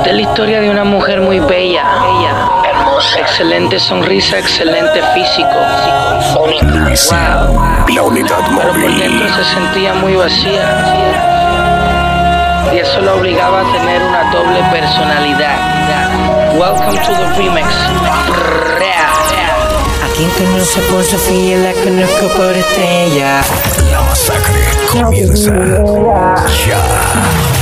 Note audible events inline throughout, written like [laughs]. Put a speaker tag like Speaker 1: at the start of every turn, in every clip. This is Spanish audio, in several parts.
Speaker 1: Esta es la historia de una mujer muy bella, bella, hermosa, excelente sonrisa, excelente físico.
Speaker 2: Luis, la unidad
Speaker 1: Pero por dentro
Speaker 2: móvil.
Speaker 1: se sentía muy vacía. Y eso la obligaba a tener una doble personalidad. Welcome to the remix.
Speaker 3: A quien conoce por Sofía, la conozco por Estrella.
Speaker 2: La masacre comienza ya.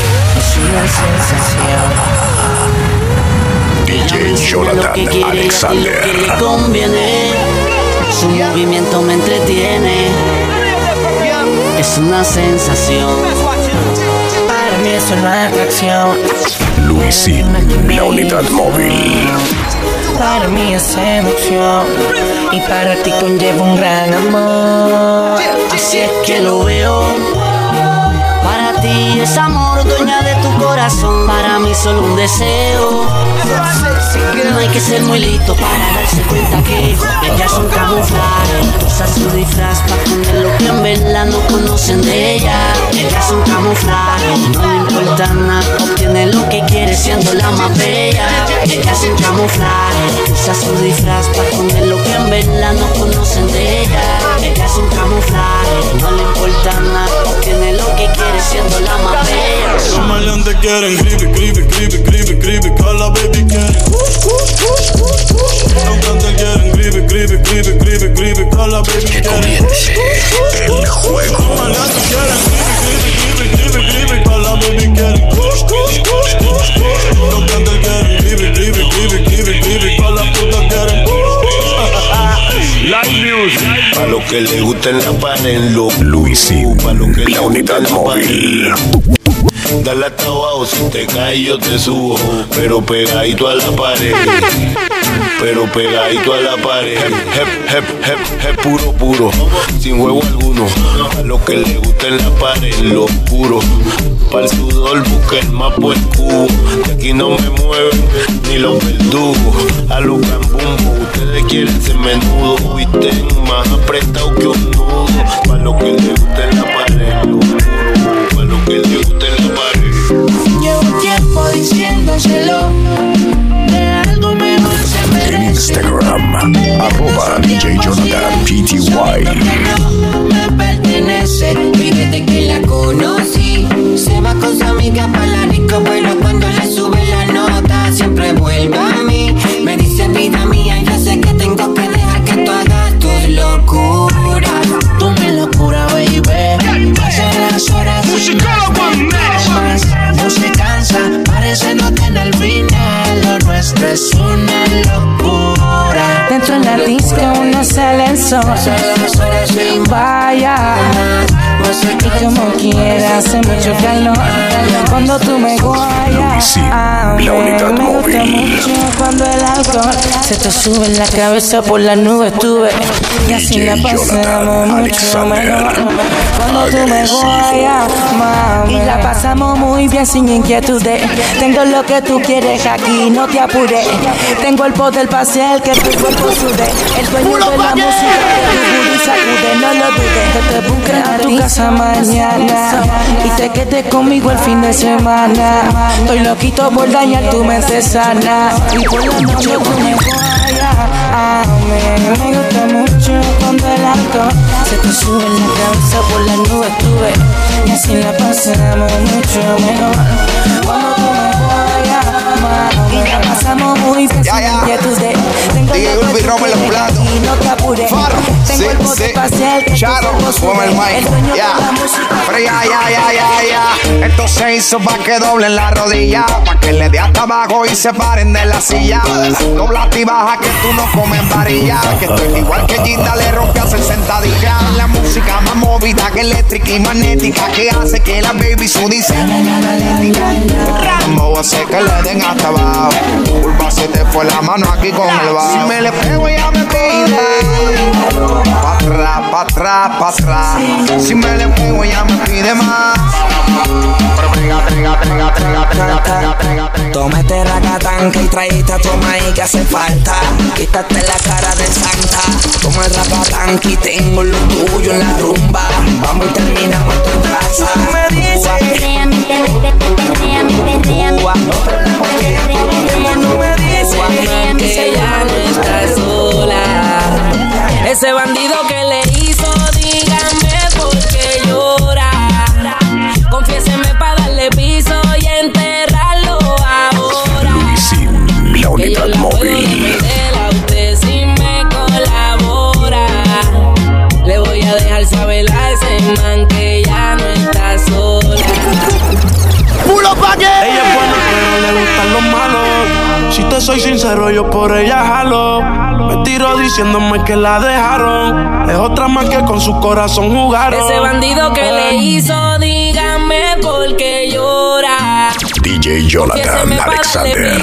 Speaker 2: DJ
Speaker 4: Lo que
Speaker 2: Jonathan
Speaker 4: hace lo que
Speaker 2: Alexander.
Speaker 4: le conviene. Su movimiento me entretiene. Es una sensación.
Speaker 3: Para mí es una atracción.
Speaker 2: Luisín, la unidad móvil.
Speaker 3: Para mí es seducción. Y para ti conlleva un gran amor.
Speaker 4: Así es que lo veo. Es amor, dueña de tu corazón. Para mí solo un deseo. No hay que ser muy listo para darse cuenta que ella es un camuflaje. Usa su disfraz para esconder lo que en verdad no conocen de ella. Ella es un camuflaje, no le importa nada. Obtiene lo que quiere siendo la más bella. Ella es un camuflaje, usa su disfraz para esconder lo que en verdad no conocen de ella. Ella es un camuflaje, no le importa siendo la más bella.
Speaker 5: Los maleantes quieren gribe, gribe, gribe, gribe, gribe, cala baby quieren. Los cantantes quieren gribe, gribe, gribe, gribe, gribe, cala baby
Speaker 2: Que
Speaker 5: quieren.
Speaker 2: comience el juego.
Speaker 5: Los maleantes quieren gribe, gribe, gribe, gribe, gribe, cala baby quieren. Los cantantes quieren gribe, gribe, gribe, gribe, gribe, cala puta quieren. Live music.
Speaker 6: A lo que le gusta en la pared, lo
Speaker 2: Luisín,
Speaker 6: Pa' lo que le
Speaker 2: la
Speaker 6: gusta
Speaker 2: unidad
Speaker 6: en
Speaker 2: móvil.
Speaker 6: Dale hasta abajo, si te caes yo te subo, pero pegadito a la pared. Pero pegadito a la pared, hep, hep, hep, puro, puro, sin juego alguno. Lo que le gusta en la pared, lo oscuro. Para el sudor busca el mapa el cubo. De aquí no me mueven ni los verdugos. A los cambumbo, ustedes quieren ser menudo. Visten más apretado que un nudo. Para lo que le gusta en la pared, lo oscuro. Para lo que le gusta en la pared.
Speaker 3: Llevo tiempo diciéndoselo.
Speaker 2: Instagram, arroba DJ Jonathan PTY.
Speaker 3: No me pertenece. Desde que la conocí, se va con su amiga para la rico, pero cuando le sube la nota, siempre vuelve
Speaker 7: sale el sol. Vaya, y como quiera hace mucho calor. Cuando tú me guayas,
Speaker 2: la unidad
Speaker 7: me gusta mucho cuando el alcohol se te sube en la cabeza por las nubes tuve. Y así la pasamos mucho mejor. Cuando tú me guayas, mami, y la pasamos muy bien sin inquietudes. Tengo lo que tú quieres aquí, no te apures. Tengo el poder para hacer que tu cuerpo sude. El dueño de la música que tu sacude, no lo dudes. Que te busque a tu casa mañana y te quedes conmigo el fin de semana. Estoy loquito por dañar tu mente sana y por la noche tú me. A mí me gusta mucho cuando el alcohol se te sube en la cabeza por las nubes tuve y así la pasamos mucho mejor. Cuando tú me y la pasamos muy bien
Speaker 8: Ya, ya.
Speaker 7: Tengo
Speaker 8: los platos.
Speaker 7: no te apures.
Speaker 8: Farro,
Speaker 7: Tengo
Speaker 8: sí, sí. Charo, come el mic. Ya. ya, ya, ya, ya. Esto se hizo pa' que doblen la rodilla. Pa' que le dé hasta abajo y se paren de la silla. Dobla y baja que tú no comes varilla. Que estoy igual que Gita le rompe a hacer sentadilla. La música más movida que eléctrica y magnética. Que hace que la baby su diseño. Vamos a hacer que le den hasta abajo. Curva se te fue la mano aquí con el bajo. Si me le pego ya me pide. Pa' atrás, pa' atrás, pa' atrás. Si me le pego ya me pide más. Pega.
Speaker 3: Tómate racatanca y traíste a tu maíz que hace falta. Quítate la cara de santa. Toma el racatanca Aquí tengo lo tuyo en la rumba. Vamos y terminamos tu casa. Me dice, no me dice que ya no está sola.
Speaker 7: Ese bandido que le hizo, díganme por qué llora. Confiéseme para darle piso y enterrarlo ahora.
Speaker 2: Luisín, la unidad móvil.
Speaker 7: A dejar saber a ese man que ya no está sola.
Speaker 9: Ella es buena, pero le gustan los malos. Si te soy sincero, yo por ella jalo. Me tiro diciéndome que la dejaron. Es otra más que con su corazón jugaron.
Speaker 7: Ese bandido que le hizo, díganme por qué llora.
Speaker 2: DJ Jonathan Alexander.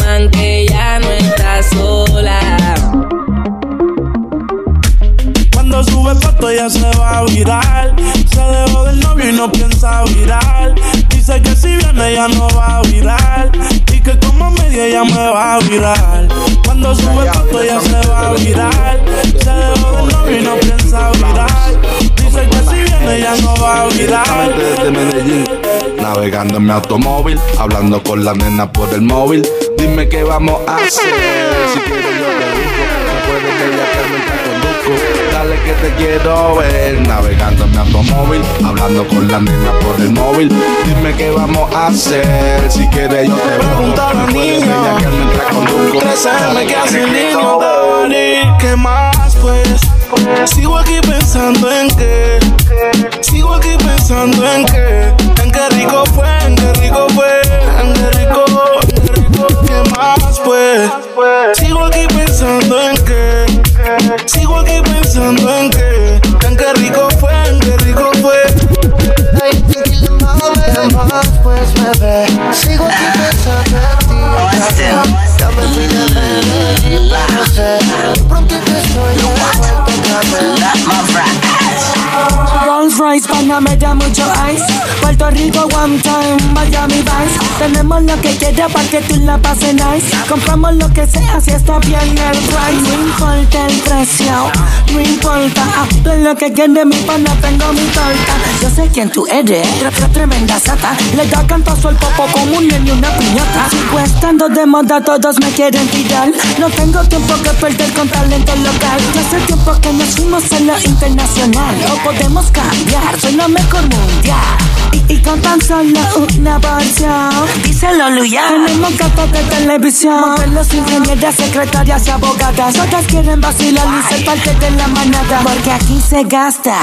Speaker 7: man que ya no está sola.
Speaker 9: Cuando sube foto ya se va a virar. Se dejó del novio y no piensa virar. Dice que si viene ya no va a virar. Y que como media ya me va a virar. Cuando sube foto ya se va a virar. Se dejó del novio y no piensa virar. Dice que si viene ya no va a virar.
Speaker 10: desde Medellín. Navegando en mi automóvil, hablando con la nena por el móvil. Dime qué vamos a hacer. Si quieres yo te busco. No puedes bellaquear mientras conduzco. Dale que te quiero ver. Navegando en mi automóvil, hablando con la nena por el móvil. Dime qué vamos a hacer. Si quieres yo te busco. No puedes
Speaker 9: niña.
Speaker 10: bellaquear mientras conduzco.
Speaker 9: 13
Speaker 10: Dale que te
Speaker 9: sin
Speaker 10: quiero
Speaker 9: niño. Dani. ¿Qué más, pues? Sigo aquí pensando en que. Sigo aquí pensando en que. En qué rico fue, en qué rico fue. En qué rico,
Speaker 7: damn with your eyes. Puerto one time, Miami Vice. Tenemos lo que quieras para que tú la pases nice. Compramos lo que sea si está bien el price. No importa el precio, no importa. Ah, de lo que quiere mi pana, tengo mi torta. Yo sé quién tú eres, tre- tre- tremenda sata. Le da cantazo al popo como un niño y una piñata. Sigo estando de moda, todos me quieren tirar. No tengo tiempo que perder con talento local. Ya hace tiempo que nos fuimos a lo internacional. No podemos cambiar, soy la mejor mundial. Y, y con tan solo una porción, díselo, Luya. Tenemos gatos de televisión, modelos, ingenieras, secretarias y abogadas. Todas quieren vacilar y ser parte de la manada. Porque aquí se gasta,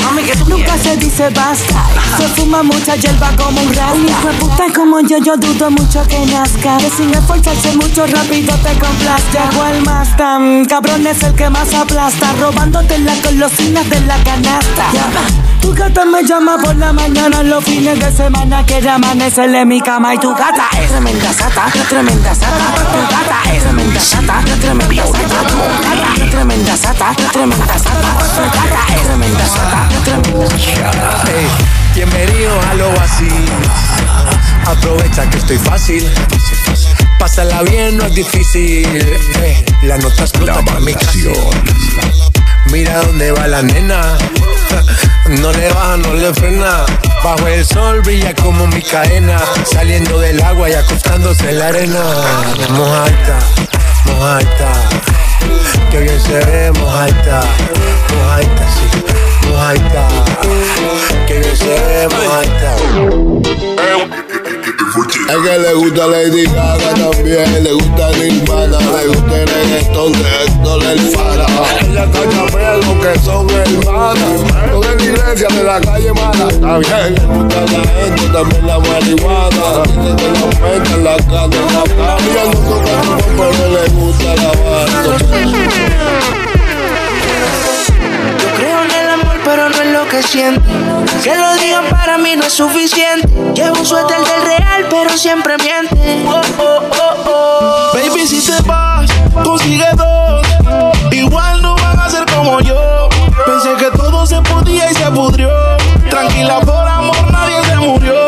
Speaker 7: nunca se dice basta. Se fuma mucha hierba como un rally. Hijo de puta como yo, yo dudo mucho que nazca. Que sin esforzarse mucho rápido te. Llegó el más tan cabrón es el que más aplasta. Robándote las golosinas de la canasta. Tu gata me llama por la mañana los fines de semana Quiere amanecer en mi cama y tu gata es tremenda sata, tremenda sata Tu gata es tremenda sata, tremenda sata Tu gata es tremenda sata, tremenda sata Tu gata es tremenda sata, tremenda sata
Speaker 11: Hey, bienvenido a lo así. Aprovecha que estoy fácil. Pásala bien, no es difícil. Hey, la nota explota mi canción. Mira dónde va la nena. [laughs] No le baja, no le frena. Bajo el sol brilla como mi cadena. Saliendo del agua y acostándose en la arena. Mojadita, mojadita. Que bien se ve, mojadita. Mojadita, sí. Mojadita. Que bien se ve, mojadita.
Speaker 12: Es que le gusta Lady Gaga también, le gusta Nirvana, le gusta el reggaetón de Héctor el Fara. Ella cacha preso que son hermanas, son de la iglesia de la calle mala. Está bien, le gusta la gente, también la marihuana. Dice que la en la cama. Ella no toca pero le gusta la banda.
Speaker 13: que lo digan para mí no es suficiente. Llevo un suéter del real, pero siempre miente. Oh, oh, oh, oh.
Speaker 9: Baby, si te vas, consigue dos. Igual no van a ser como yo. Pensé que todo se podía y se pudrió. Tranquila, por amor, nadie se murió.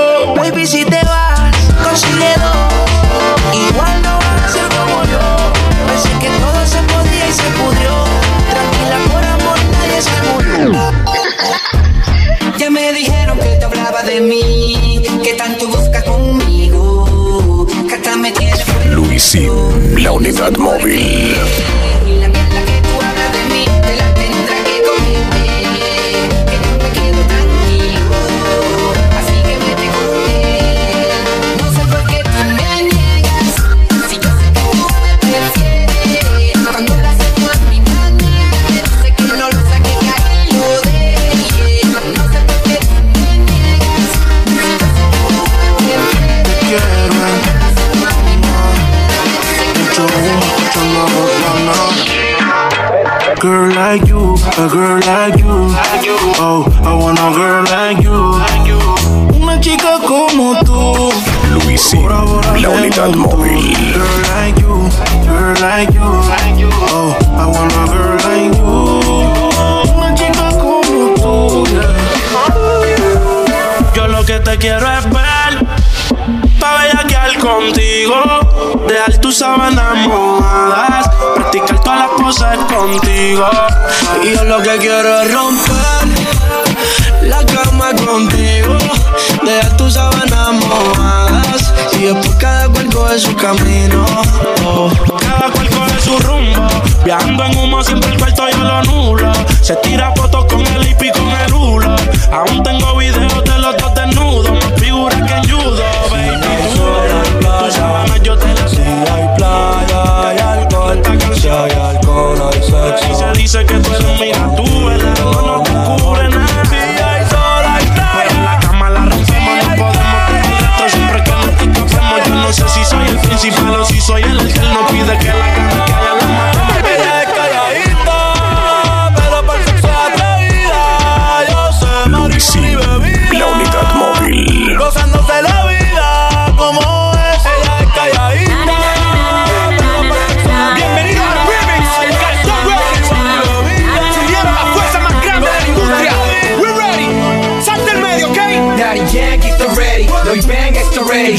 Speaker 5: Búscame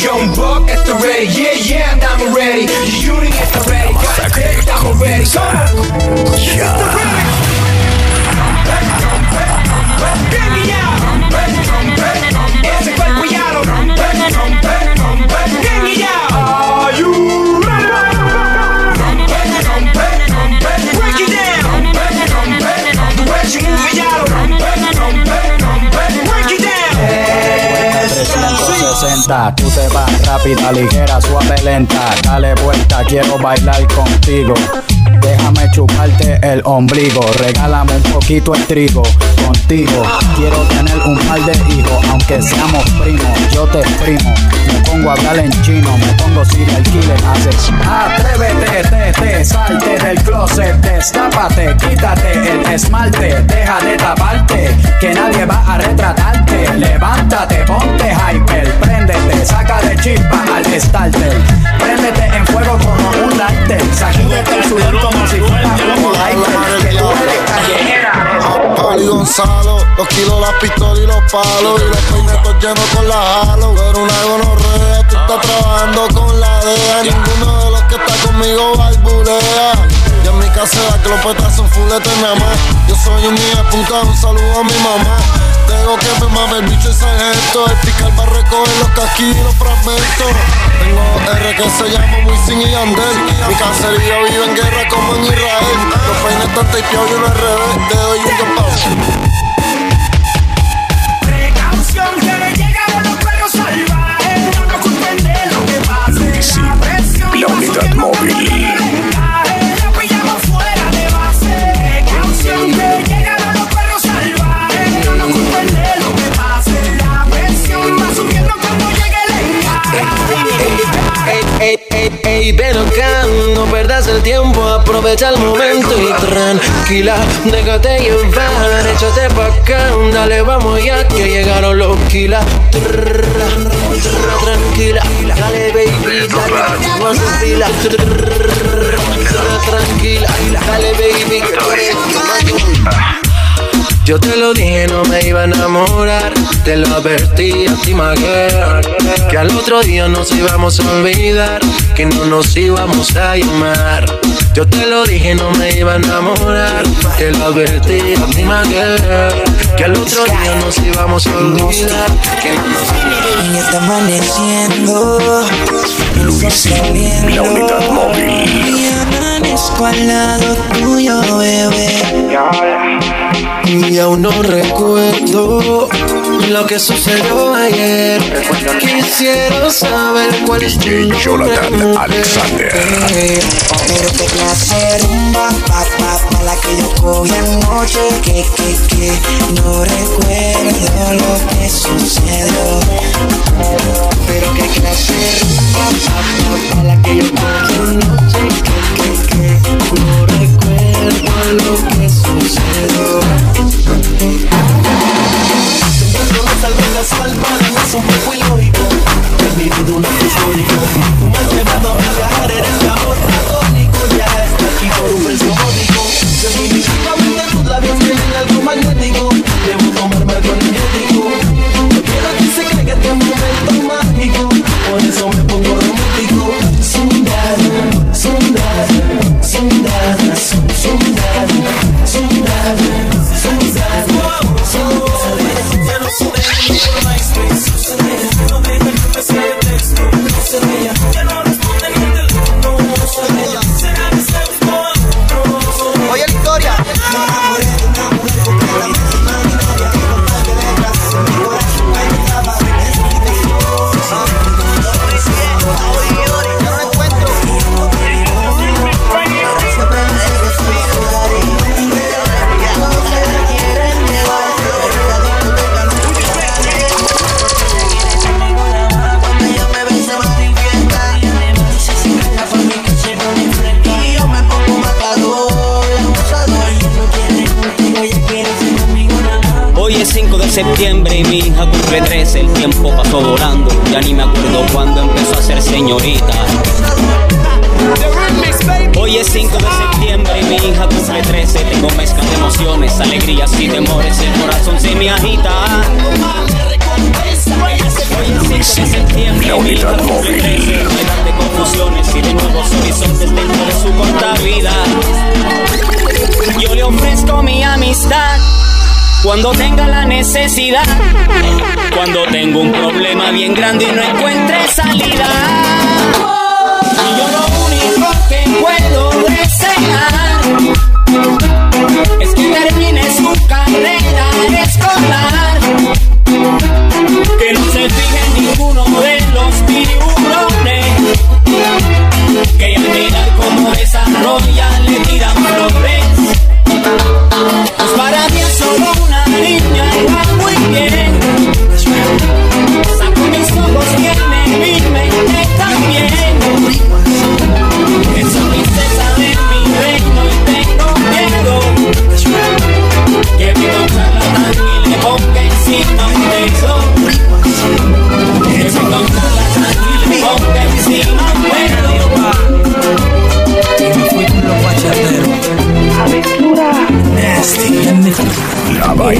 Speaker 5: young buck at the ready. Yeah, yeah, and I'm ready. You're union at the ready. God damn, I'm ready. Come on. Yeah.
Speaker 14: encanta. Tú te vas rápida, ligera, suave, lenta. Dale vuelta, quiero bailar contigo Déjame chuparte el ombligo, regálame un poquito el trigo contigo. Quiero tener un par de hijos, aunque seamos primos, yo te primo. Me pongo a hablar en chino, me pongo serial killer, haces. Atrévete, te, te, salte del closet, destápate, quítate el esmalte, deja de taparte, que nadie va a retratarte. Levántate, ponte hyper, préndete, saca de chispa al starter. Préndete en fuego como un lighter, sacúdete el sudor como
Speaker 15: Ari Gonzalo, los kilos, las pistolas y los palos Y los peinetos llenos con la halo Pero una gonorrea, tú estás trabajando con la DEA. Ninguno de los que está conmigo balbulea y en mi casa las clopetas son fuletes nada más. Yo soy un hija puta, un saludo a mi mamá. Tengo que firmar el bicho y sargento. El picar va a recoger los casquillos y los fragmentos. Tengo R que se llama Wisin y Yandel. Mi cacería vive en guerra como en Israel. Los peines están tapeados y uno al revés. Te doy un gambao.
Speaker 5: Precaución que le los
Speaker 2: La unidad móvil.
Speaker 16: Aprovecha el momento y tranquila, déjate llevar, échate pa' acá, dale, vamos ya que llegaron los kilas. Tranquila, dale baby, dale, vamos a fila. Tranquila, dale baby, que tú yo te lo dije, no me iba a enamorar. Te lo advertí a ti, Maguera, Que al otro día nos íbamos a olvidar. Que no nos íbamos a llamar. Yo te lo dije, no me iba a enamorar. Te lo advertí a ti, Maguera, Que al otro día nos íbamos a olvidar. Que no nos
Speaker 3: Y está amaneciendo.
Speaker 2: Luisín, la unidad móvil.
Speaker 3: Amanezco al lado tuyo, bebé.
Speaker 16: Y aún no recuerdo lo que sucedió ayer. Quisiera saber cuál es tu
Speaker 2: Jonathan
Speaker 16: nombre.
Speaker 2: Alexander.
Speaker 3: Pero qué clase rumba, pa, pa, pa, la que yo cogí anoche. Que, que, que, no recuerdo lo que sucedió. Pero qué clase rumba, pa, pa, pa, la que yo cogí anoche. Que, que, que, no recuerdo lo que
Speaker 17: emociones, alegrías y temores. El corazón se me agita. Hoy es 5 de septiembre cumple 13. Llenas de confusiones y de nuevos horizontes dentro de su corta vida. Yo le ofrezco mi amistad. Cuando tenga la necesidad, cuando tengo un problema bien grande y no encuentre salida. Y yo lo único que puedo desear es que termine su carrera escolar. Que no se fije en ninguno de
Speaker 5: Estoy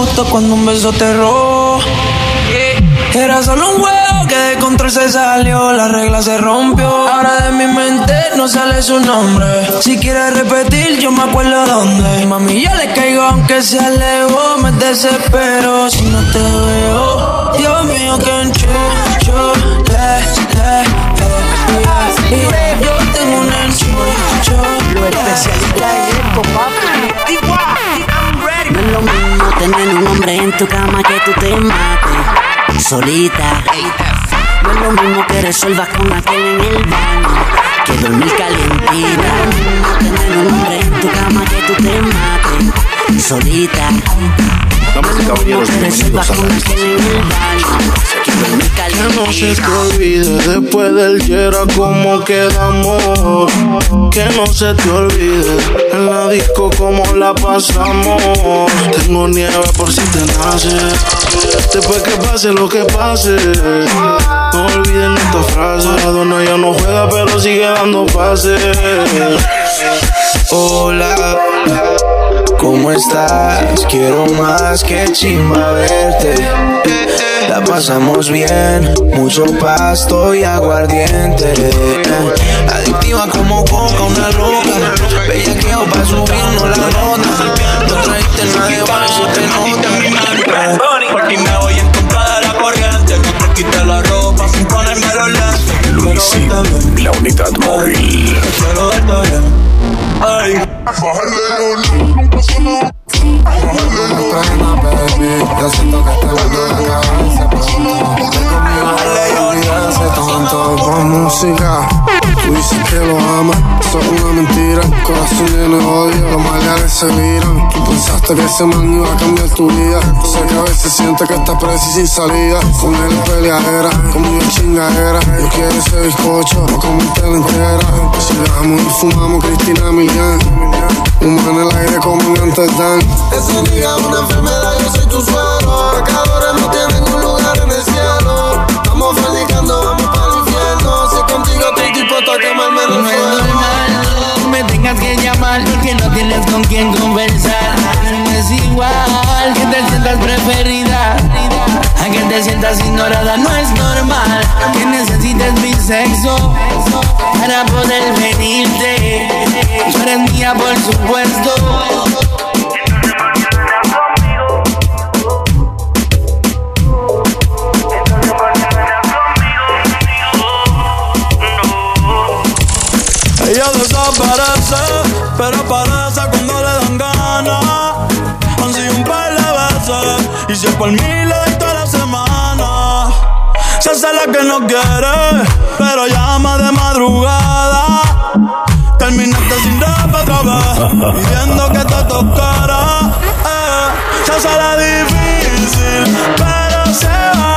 Speaker 3: le gustó cuando un beso te robó. Era solo un juego que de control se salió, la regla se rompió. Ahora de mi mente no sale su nombre. Si quieres repetir, yo me acuerdo dónde. Mami, yo le caigo aunque se alejó, me desespero si no te veo. Dios mío, que enchucho, le, le, le, le. Yo tengo un enchucho. Lo
Speaker 4: tu cama que tú te mates solita. No es lo mismo que resuelvas con aquel en el baño que dormir calientita. No tener un hombre en tu cama que tú te mates solita.
Speaker 10: Damas y caballeros, bienvenidos a la
Speaker 18: Que no se te olvide después del Yera como quedamos. Que no se te olvide en la disco como la pasamos. Tengo nieve por si te nace. Después que pase lo que pase. No olviden esta frase. Maradona ya no juega pero sigue dando pases. Hola. ¿Cómo estás? Quiero más que chimba verte. La pasamos bien, mucho pasto y aguardiente. Adictiva como coca, una loca. Bellaqueo pa' subirnos la nota. No traiste nada de baño, te nota.
Speaker 5: Por ti me voy en contra de la corriente. Que te quite la ropa sin ponerme los lentes.
Speaker 2: Luisín, la unidad móvil.
Speaker 5: Quiero verte bien. Ay.
Speaker 18: Pena, baby. Yo música. Tú dices que lo amas, eso es una mentira. Corazón tiene odio, los maleares se miran. Tú pensaste que ese man iba a cambiar tu vida. Sé que a veces sientes que estás presa y sin salida. Con él peleadera, conmigo chingadera. Yo quiero ese bizcocho, no comértela entera. Si damos y fumamos Cristina Milian. Humo en el aire como en amiga es una enfermedad, yo soy tu suero. Pecadores no tienen un lugar en el cielo. Estamos fornicando, vamos para el infierno. Si contigo estoy dispuesto a quemarme en el
Speaker 4: No es normal, no me tengas que llamar porque no tienes con quién conversar. No es igual que te sientas preferida, a que te sientas ignorada. No es normal que necesites mi sexo para poder venirte. Tú eres mía, por supuesto.
Speaker 5: Por doy toda la semana. Se hace que no quiere, pero llama de madrugada. Terminaste sin rap otra vez, pidiendo que te tocara. Eh, se hace difícil, pero se va.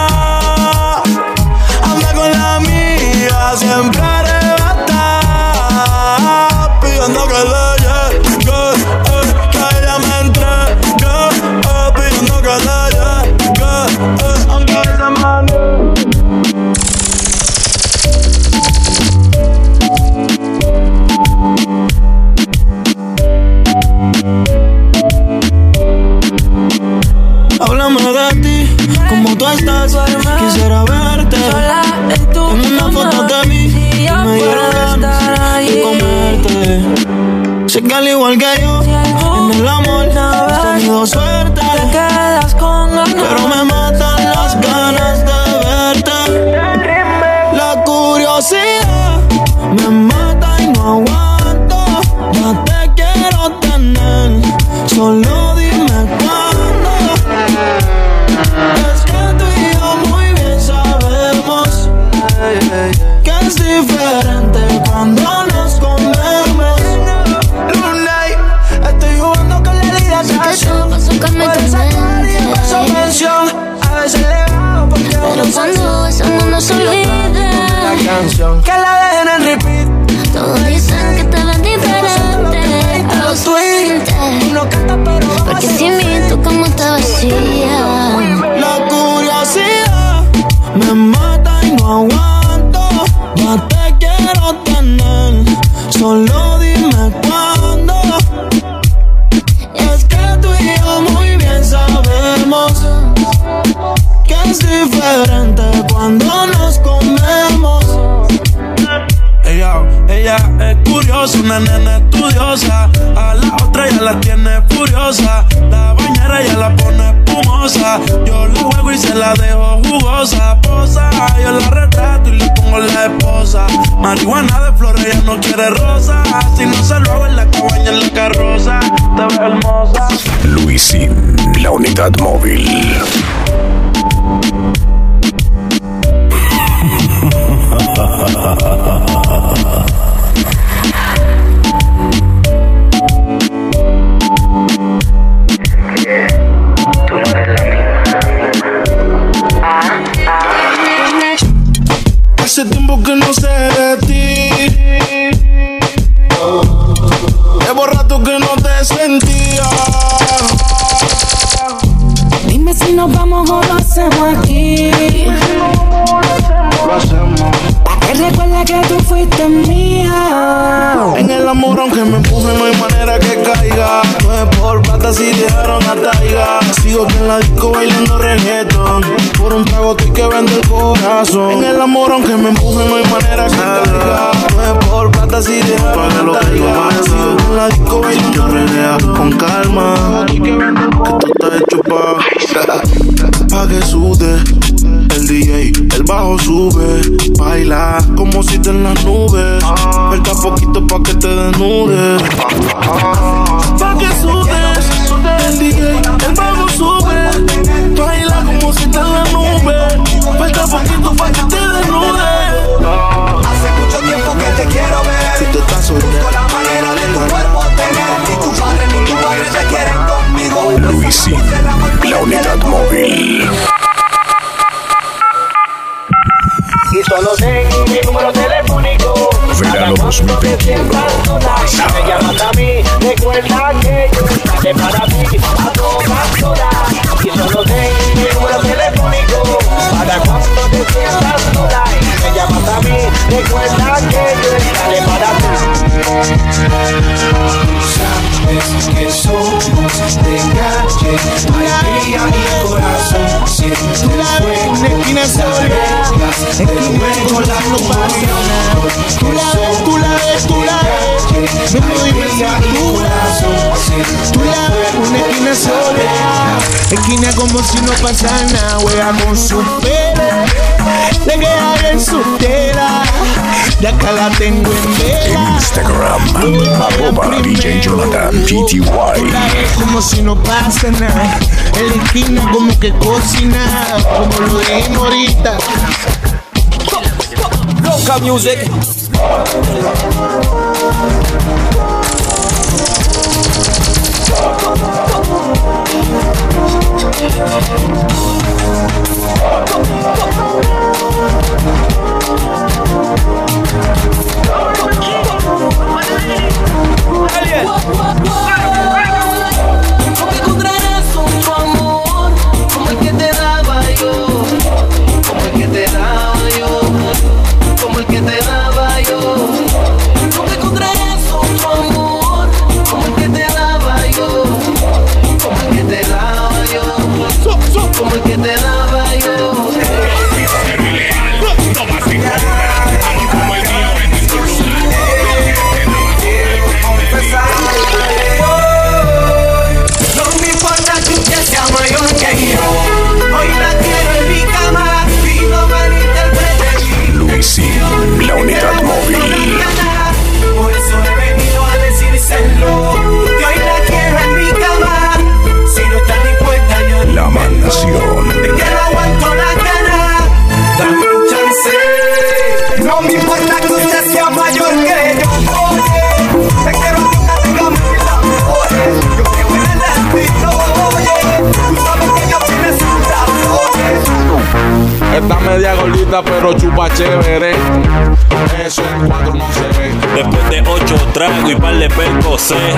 Speaker 5: Solo dime cuándo. Es que tú y yo muy bien sabemos que es diferente cuando nos comemos. Ella, ella es
Speaker 9: curiosa, una nena estudiosa. A la otra ya la tiene furiosa bañera ya la pone espumosa. Yo la juego y se la dejo jugosa. Posa, yo la retrato y le pongo la esposa. Marihuana de flores, ella no quiere rosa. Si no se lo hago en la cabaña, en la carroza. Te ves hermosa.
Speaker 7: Luisín, la unidad móvil. [laughs]
Speaker 9: En el amor, aunque me empuje, no hay manera que caiga. No es por plata si dejaron a Taiga. Sigo aquí en la disco bailando reggaeton. Por un trago estoy que vende el corazón. En el amor, aunque me empuje, no hay manera que caiga. No es por plata si dejaron a Taiga. Sigo aquí en la disco bailando reggaeton. Con calma, que esto está hecho pa' [laughs] pa' que sude. El bajo sube, baila como si te en las nubes. Falta poquito pa' que te desnudes. Pa' que sudes, el DJ, el bajo sube, baila como si te en las nubes. Falta poquito pa' que te desnudes.
Speaker 19: Hace mucho tiempo que te quiero ver.
Speaker 9: Si tú estás
Speaker 19: Con la manera de tu cuerpo tener. Ni tu padre ni tu madre se quieren conmigo.
Speaker 7: Luisín, la unidad móvil.
Speaker 19: Y solo sé mi número telefónico.
Speaker 7: Verano 2021.
Speaker 19: Si me llamas a mí, recuerda que yo estaré para ti a todas horas. Y solo sé mi número telefónico. Para cuando te sientas sola. Me llamas a mí, recuerda que yo estaré para ti. Sabes que somos de calle, alegría y corazón. Fue una esquina la compasión.
Speaker 9: tú la ves, tú la ves, tú la ves. Me lo dices tú. Tú la ves, una esquina sola. Esquina como si no pasara nada. Juega con su pelo. Le queda bien su tela. Y acá la tengo en vela.
Speaker 7: Instagram, arroba DJ Jonathan
Speaker 9: ves como si no pasa nada. En la esquina como que cocina. Como lo dijimos ahorita.
Speaker 20: Local music.
Speaker 2: No
Speaker 10: media gordita, pero chupa chévere. Eso en cuatro no se ve.
Speaker 17: Después de ocho tragos y par de percocé.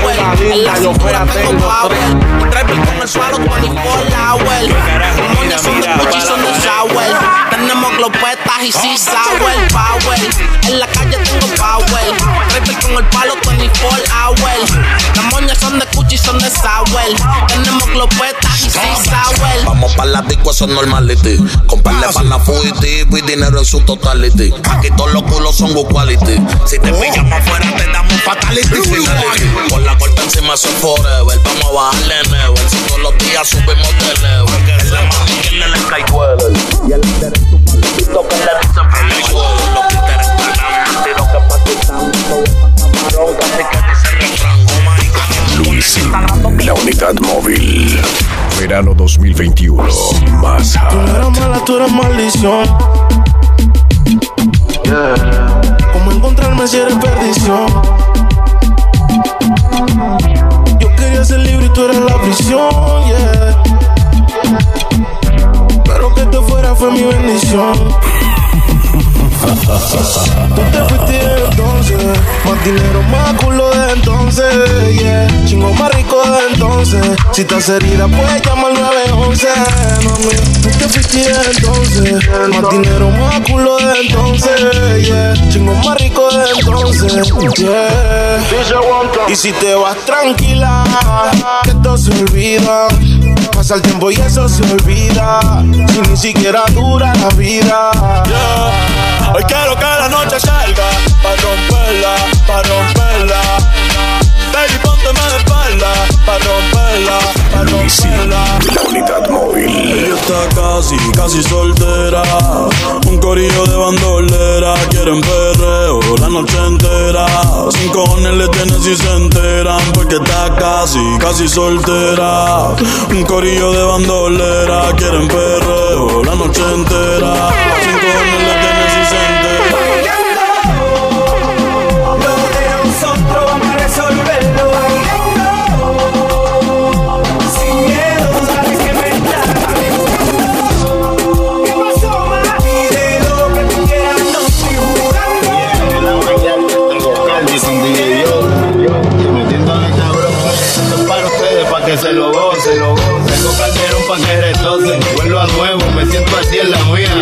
Speaker 10: Una linda, yo fea tengo tres.
Speaker 21: Trapper con el suelo 24 hours. Demonios son de Gucci, son de Shower. Tenemos globetas y si sour power. En la calle tengo power. Trapper con el palo 24 hours. Las moñas son
Speaker 22: de Gucci, son de Sauer. Tenemos glopetas y seis Sauer.
Speaker 23: Vamos para la disco, eso es normality. Comprarle pana fugitivo y dinero en su totality. Aquí todos los culos son good quality. Si te pillamos afuera, te damos fatality. finality. Con la corta encima son forever. Vamos a bajarle never. Si todos los días subimos de level. Es la mami que le den Skyweller. Y el líder es tu palito que le dicen Weller. Los títeres están metidos que paquitan. Todo es camarón, casi que dice refrán. Oh my God.
Speaker 2: Luisín, la unidad móvil. Verano 2021. Más
Speaker 9: Tú no eres mala, tú eres maldición. ¿Cómo encontrarme si eres perdición? Yo quería ser libre y tú eres la prisión, yeah. Pero que te fuera fue mi bendición. Tú te fuiste entonces, más dinero, más culo de entonces, yeah. Chingo más rico de entonces. Si estás herida, puedes llamar 911, mami. Tú te fuiste entonces, más dinero, más culo de entonces, yeah. Chingo más rico de entonces, yeah. Y si te vas tranquila, que esto se olvida. Pasa el tiempo y eso se olvida. Si ni siquiera dura la vida. Hoy quiero que la noche salga Pa' romperla, pa' romperla Baby, pónteme de espalda Pa' romperla, pa' romperla
Speaker 2: La unidad móvil.
Speaker 5: Ella está casi, casi soltera. Un corillo de bandolera. Quieren perreo la noche entera. Sin cojones le tienen si se enteran. Porque está casi, casi soltera. Un corillo de bandolera. Quieren perreo la noche entera. Sin cojones le se
Speaker 6: lo
Speaker 24: gocen, lo gocen. Tengo calderón pa' que retocen. Vuelvo a nuevo, me siento así en la mía,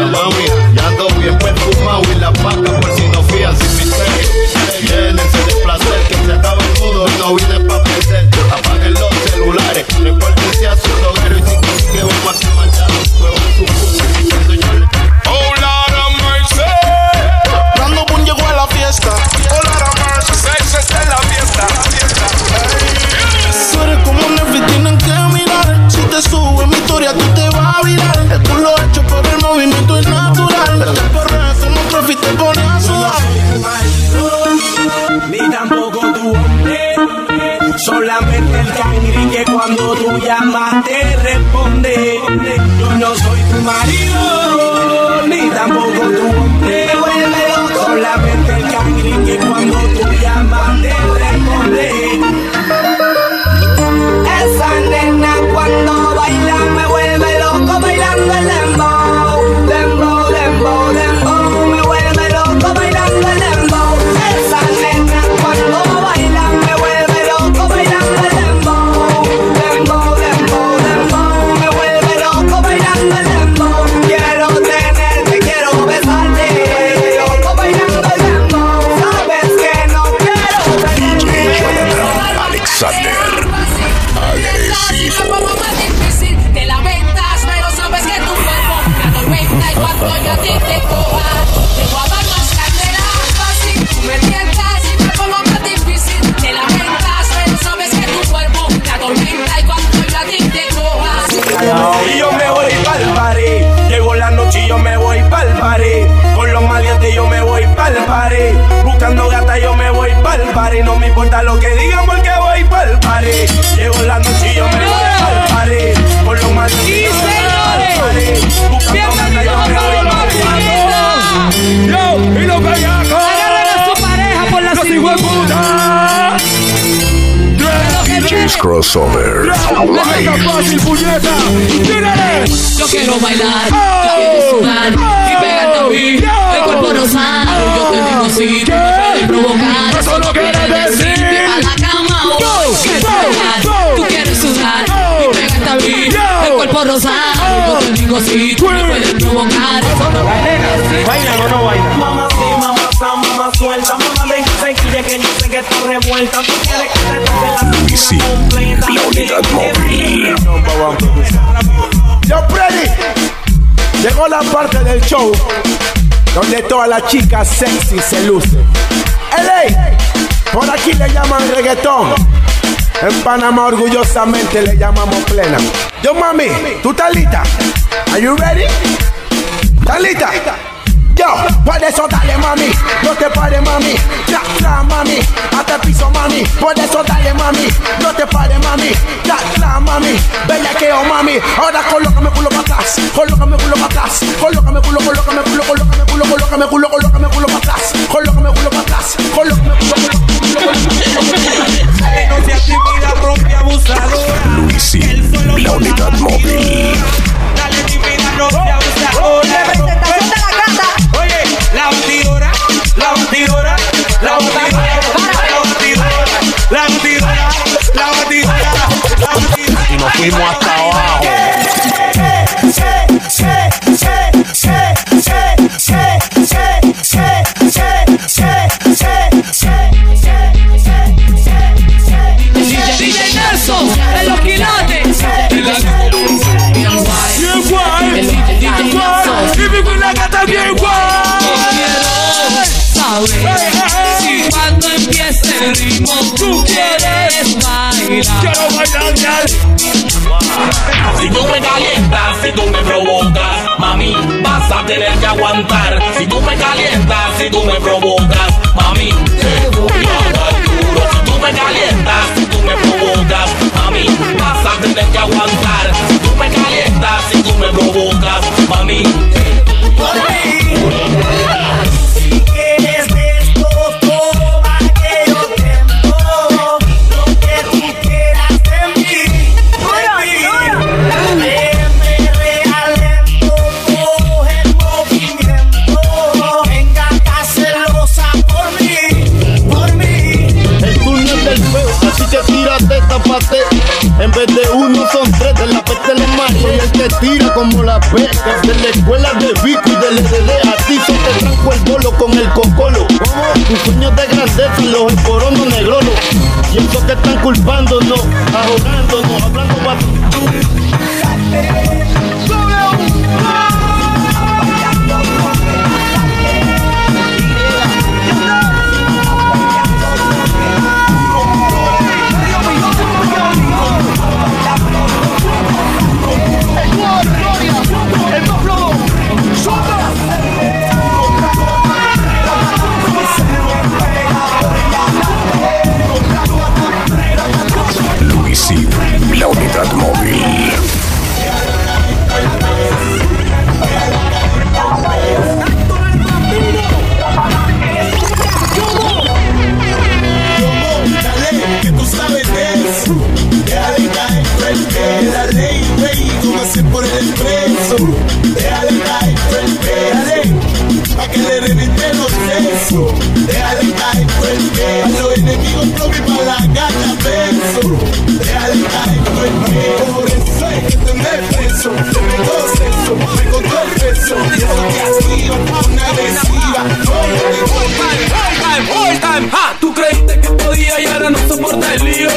Speaker 24: importa
Speaker 6: lo que digan porque voy pa'l party Llegó la noche y yo me voy party voy pa'l party yo me voy pa'l party
Speaker 25: Yo, y los bellacos.
Speaker 6: Agarren a su pareja por la
Speaker 25: hijueputa.
Speaker 2: DJ's Crossover.
Speaker 25: Fácil, puñeta. Tírale.
Speaker 26: Yo quiero bailar, yo quiero sudar y pegarte a mí. El cuerpo rosado, yo te digo sí, tú me puedes provocar.
Speaker 25: Eso no quiere decir.
Speaker 26: Tú quieres sudar y pegarte a mí. El cuerpo rosado, yo te digo sí, tú me puedes provocar.
Speaker 6: ¿Bailan o no bailan? Mamá sí, mamá está, mamá suelta Mamá ven que yo sé que está revuelta Tú quieres que te toque la
Speaker 2: la unidad móvil.
Speaker 19: Yo, Freddy, llegó la parte del show donde todas las chicas sexy se lucen. LA, por aquí le llaman reggaetón. En Panamá orgullosamente le llamamos plena. Yo mami, ¿tú estás lista? Are you ready? ¿Estás lista? Yo, por eso dale mami, no te pares mami, tra, tra mami, hasta el piso mami, por eso dale mami, no te pares mami, tra, tra mami, bellaqueo mami, ahora colócame culo para atrás, colócame culo para atrás, colócame culo, colócame culo, colócame culo, colócame culo, colócame culo para atrás, colócame culo para atrás, colócame culo,
Speaker 5: No tímida, rompe abusadora.
Speaker 2: La móvil.
Speaker 5: La la la la la la
Speaker 24: nos fuimos hasta
Speaker 19: Quiero bailar.
Speaker 6: Si tú me calientas, si tú me provocas, mami, vas a tener que aguantar. Si tú me calientas, si tú me provocas,
Speaker 27: All
Speaker 5: time. Tú creíste que
Speaker 3: podía y
Speaker 2: ahora no soporta el lío.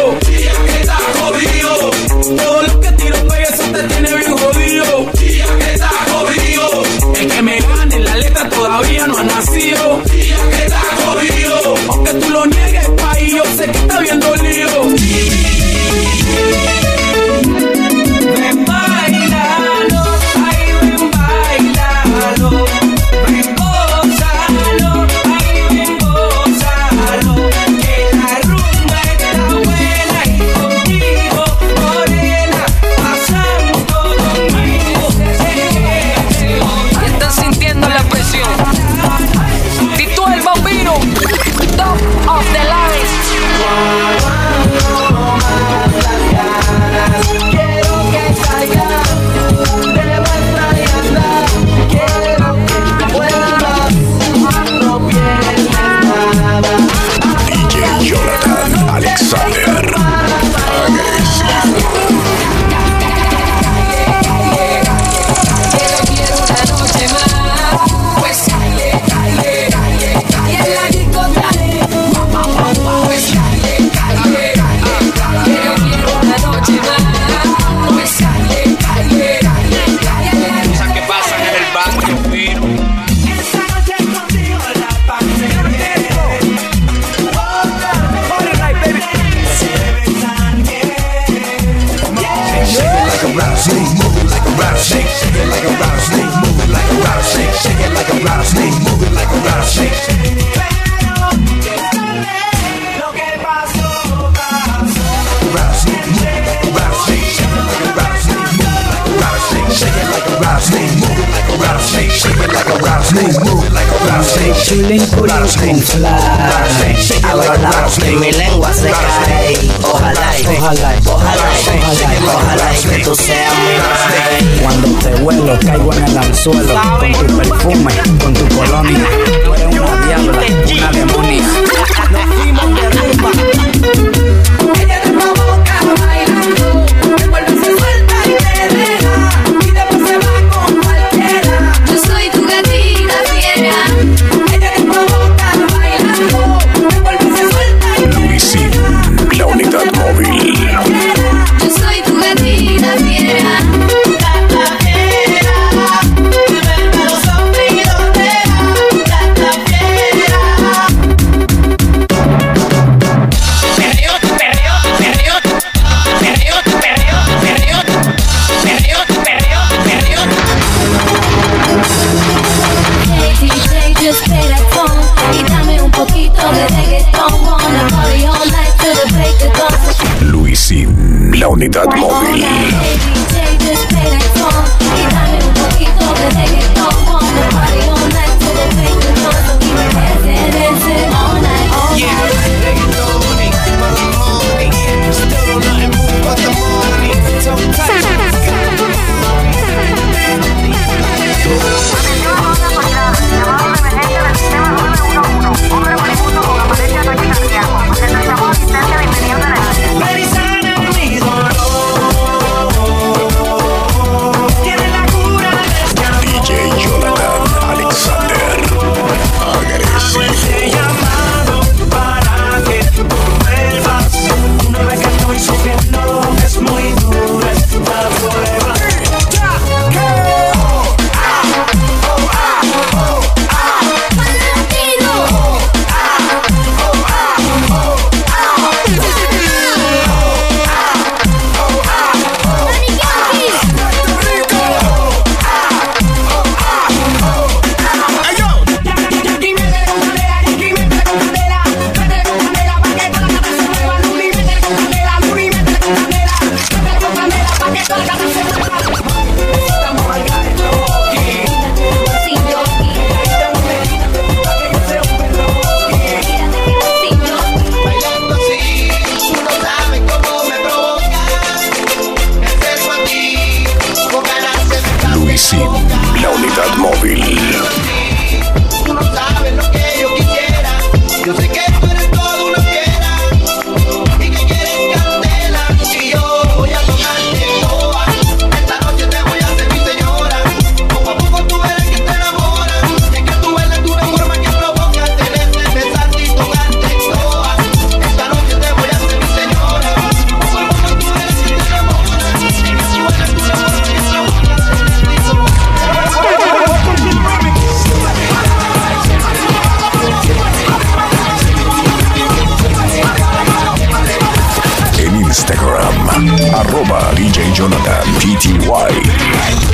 Speaker 2: PTY.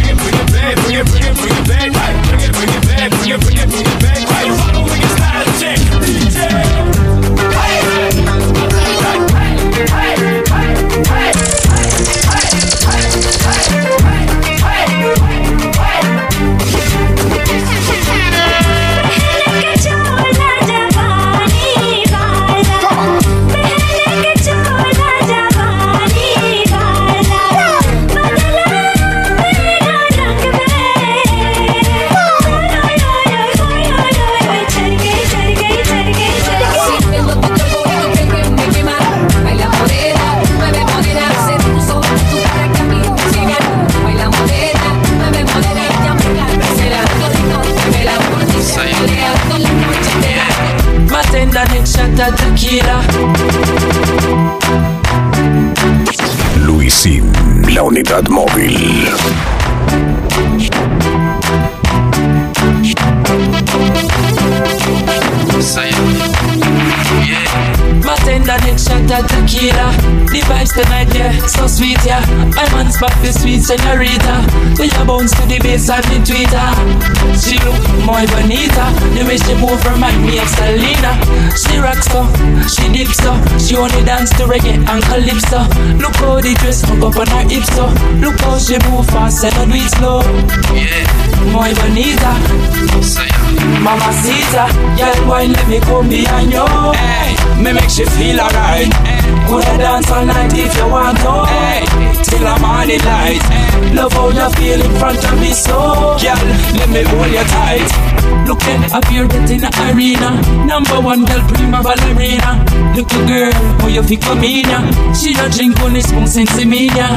Speaker 28: Senorita. When you bounce to the bass and the tweeter. She look more bonita. The way she move remind me of Selena. She rocks so, she dips so. She only dance to reggae and calypso. Look how the dress hung up on her hips so. Look how she move fast and do it slow. Yeah. Muy bonita. Mamacita, girl, why let me come behind you? Hey, me make she feel alright. Coulda dance all night if you want to. Hey, till the morning light. Love how you feel in front of me, so girl, let me hold you tight. Up here, get in the arena. Number one girl, prima ballerina. Little girl, how you feel come in ya? She a drink only spoon me ya.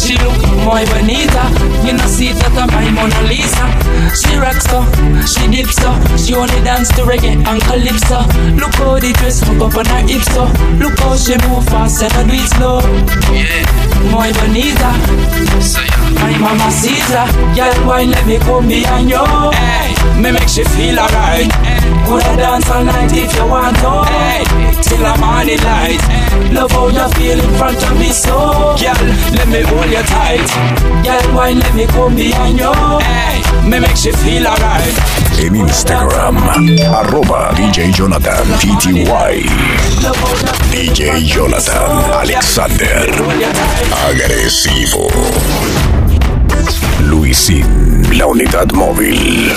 Speaker 28: She look muy bonita. You know see that I'm my Mona Lisa. She rocks so, she dips so. She only dance to reggae and calypso. Look how the dress hook up on her hips so. Look how she move fast and I do it slow. Yeah, muy bonita. My mama Caesar, girl, why let me come behind you? Hey, me make she feel alright. Coulda dance all night if you want to. Hey, till the morning light. Love how you feel in front of me, so girl, let me hold you tight. Girl, why let me come behind you? Hey, me make she feel alright.
Speaker 2: En Instagram, arroba DJ Jonathan PTY. DJ Jonathan Alexander. Agresivo. Luisin, la unidad móvil.